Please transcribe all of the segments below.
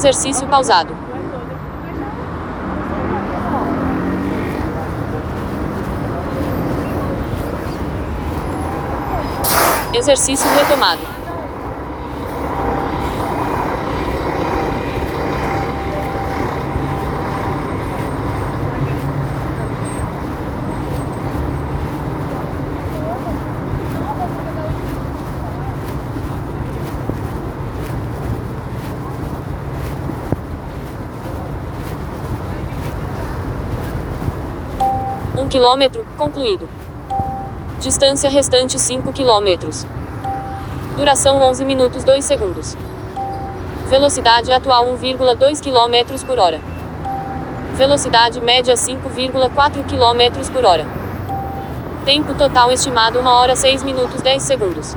Exercício pausado. Exercício retomado. Quilômetro, concluído. Distância restante 5 quilômetros. Duração 11 minutos 2 segundos. Velocidade atual 1,2 km por hora. Velocidade média 5,4 km por hora. Tempo total estimado 1 hora 6 minutos 10 segundos.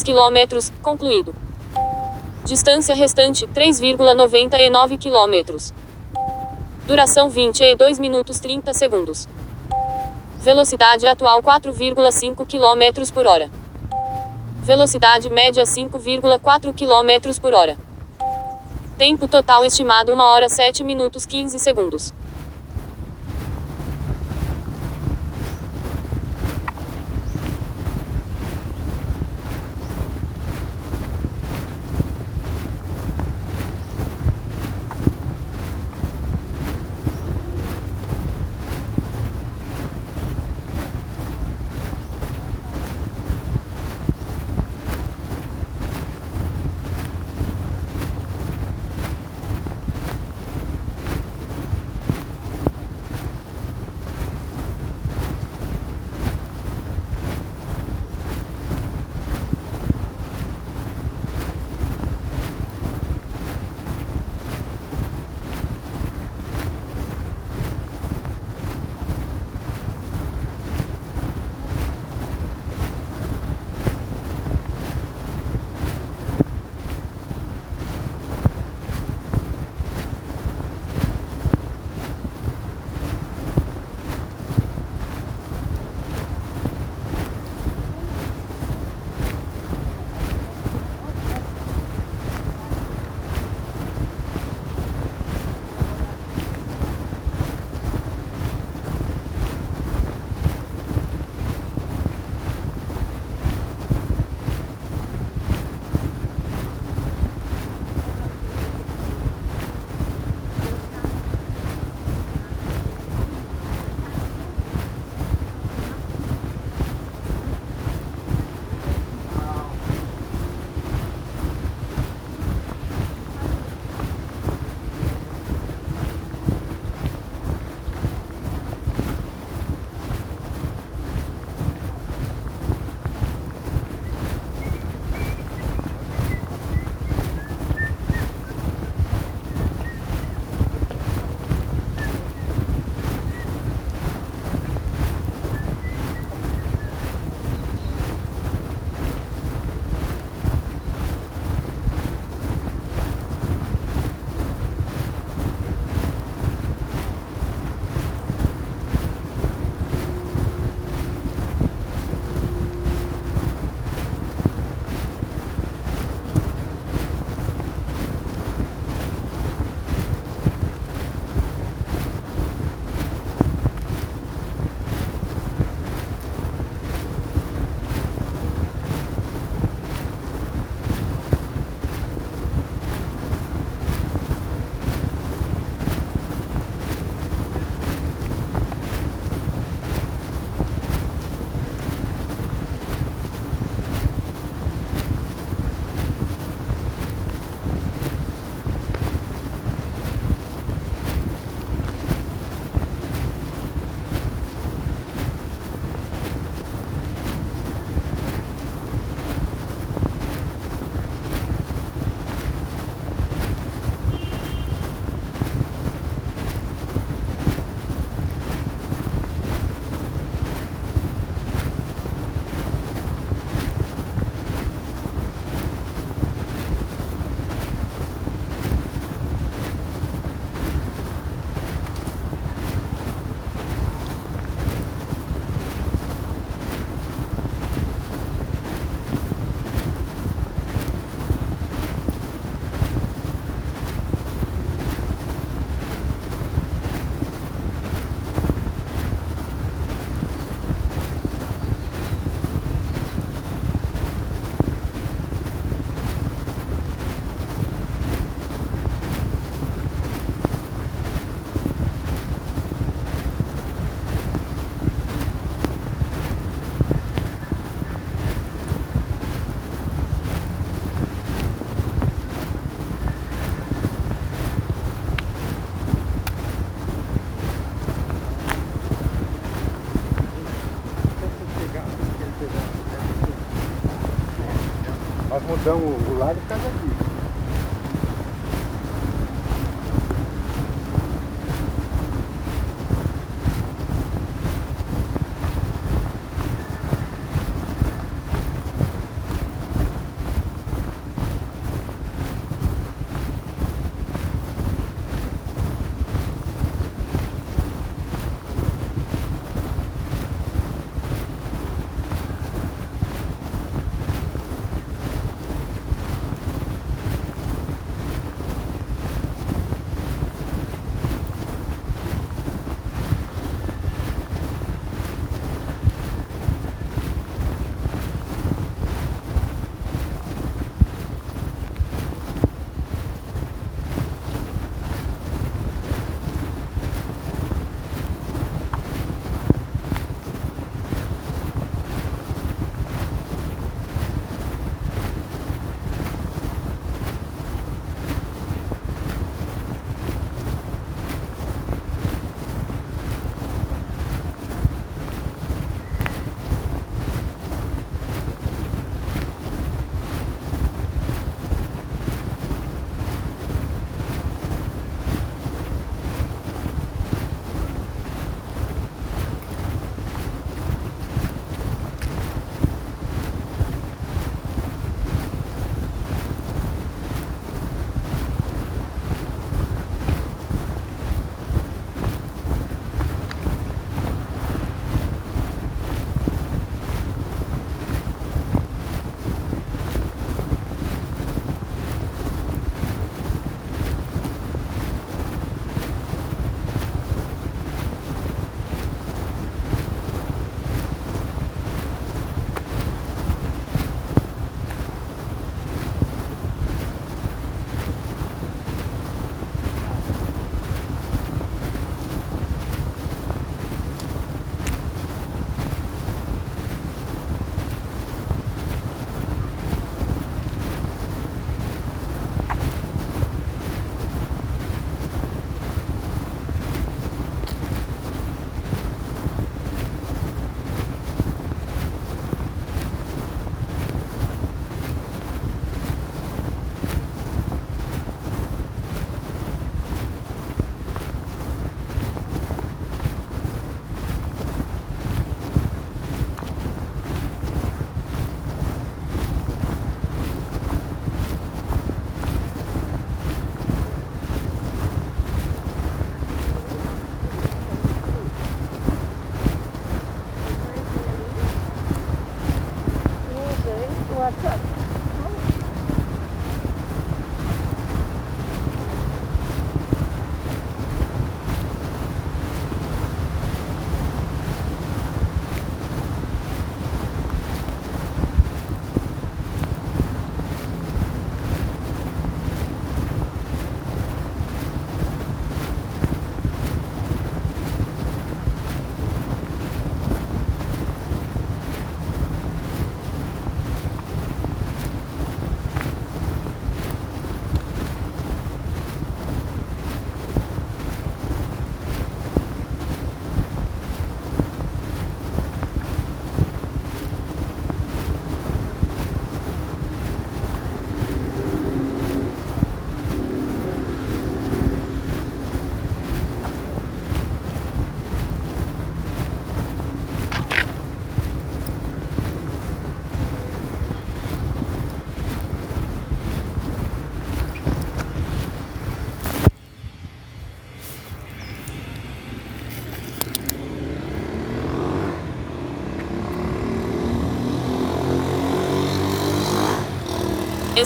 2 km, concluído. Distância restante, 3,99 km. Duração 22 minutos 30 segundos. Velocidade atual 4,5 km por hora. Velocidade média 5,4 km por hora. Tempo total estimado 1 hora 7 minutos 15 segundos. Mudamos o disso.